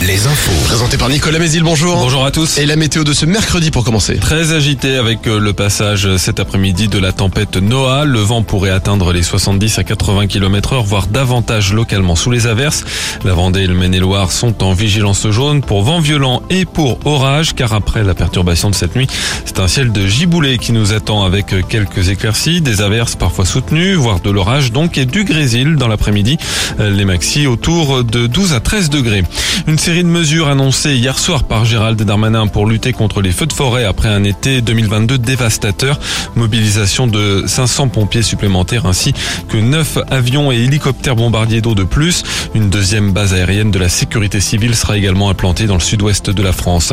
Les infos. Présenté par Nicolas Mézil, bonjour. Bonjour à tous. Et la météo de ce mercredi pour commencer. Très agité avec euh, le passage cet après-midi de la tempête Noah. Le vent pourrait atteindre les 70 à 80 km heure, voire davantage localement sous les averses. La Vendée et le Maine-et-Loire sont en vigilance jaune pour vent violent et pour orage, car après la perturbation de cette nuit, c'est un ciel de giboulée qui nous attend avec quelques éclaircies, des averses parfois soutenues, voire de l'orage donc, et du grésil dans l'après-midi. Les maxi autour de 12 à 13 degrés. Une série de mesures annoncées hier soir par Gérald Darmanin pour lutter contre les feux de forêt après un été 2022 dévastateur. Mobilisation de 500 pompiers supplémentaires ainsi que 9 avions et hélicoptères bombardiers d'eau de plus. Une deuxième base aérienne de la sécurité civile sera également implantée dans le sud-ouest de la France.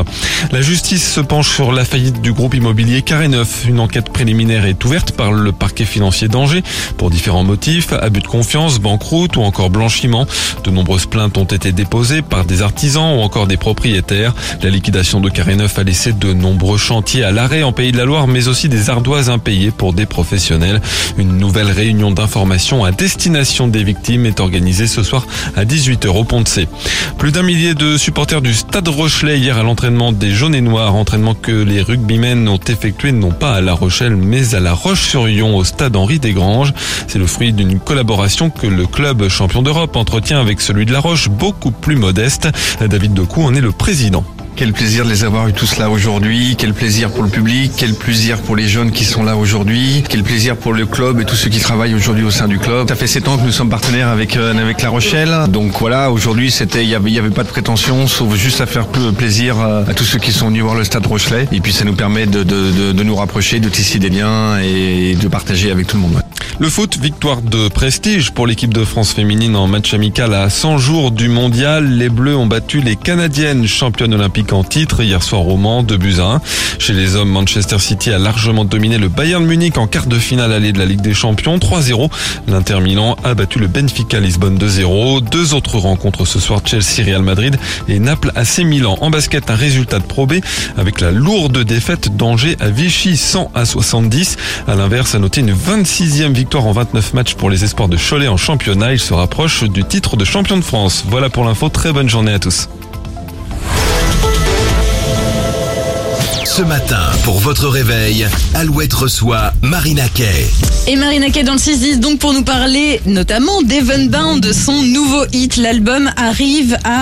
La justice se penche sur la faillite du groupe immobilier Carré Neuf. Une enquête préliminaire est ouverte par le parquet financier d'Angers pour différents motifs, abus de confiance, banqueroute ou encore blanchiment. De nombreuses plaintes ont été déposées par des artisans ou encore des propriétaires. La liquidation de Carré Neuf a laissé de nombreux chantiers à l'arrêt en Pays de la Loire, mais aussi des ardoises impayées pour des professionnels. Une nouvelle réunion d'information à destination des victimes est organisée ce soir à 18h au Pont de C. Plus d'un millier de supporters du Stade Rochelet hier à l'entraînement des Jaunes et Noirs, entraînement que les rugbymen ont effectué non pas à La Rochelle mais à La Roche-sur-Yon au Stade Henri Desgranges. C'est le fruit d'une collaboration que le club champion d'Europe entretient avec celui de La Roche, beaucoup plus modeste. David Decou en est le président. Quel plaisir de les avoir eu tous là aujourd'hui. Quel plaisir pour le public. Quel plaisir pour les jeunes qui sont là aujourd'hui. Quel plaisir pour le club et tous ceux qui travaillent aujourd'hui au sein du club. Ça fait sept ans que nous sommes partenaires avec euh, avec La Rochelle. Donc voilà, aujourd'hui c'était il y avait, y avait pas de prétention, sauf juste à faire plaisir euh, à tous ceux qui sont venus voir le Stade Rochelet. Et puis ça nous permet de, de, de, de nous rapprocher, de tisser des liens et de partager avec tout le monde. Le foot, victoire de prestige pour l'équipe de France féminine en match amical à 100 jours du mondial. Les Bleus ont battu les Canadiennes championnes olympiques en titre hier soir au Mans, de buts à 1. Chez les hommes, Manchester City a largement dominé le Bayern Munich en quart de finale allée de la Ligue des Champions, 3-0. L'Inter Milan a battu le Benfica Lisbonne 2-0. Deux autres rencontres ce soir, Chelsea Real Madrid et Naples AC Milan. En basket, un résultat de probé avec la lourde défaite d'Angers à Vichy 100 à 70. À l'inverse, à noter une 26e victoire victoire en 29 matchs pour les espoirs de Cholet en championnat. Il se rapproche du titre de champion de France. Voilà pour l'info. Très bonne journée à tous. Ce matin, pour votre réveil, Alouette reçoit Marina Kay. Et Marina Kay dans le 6-10, donc pour nous parler notamment d'Evenbound, de son nouveau hit. L'album arrive à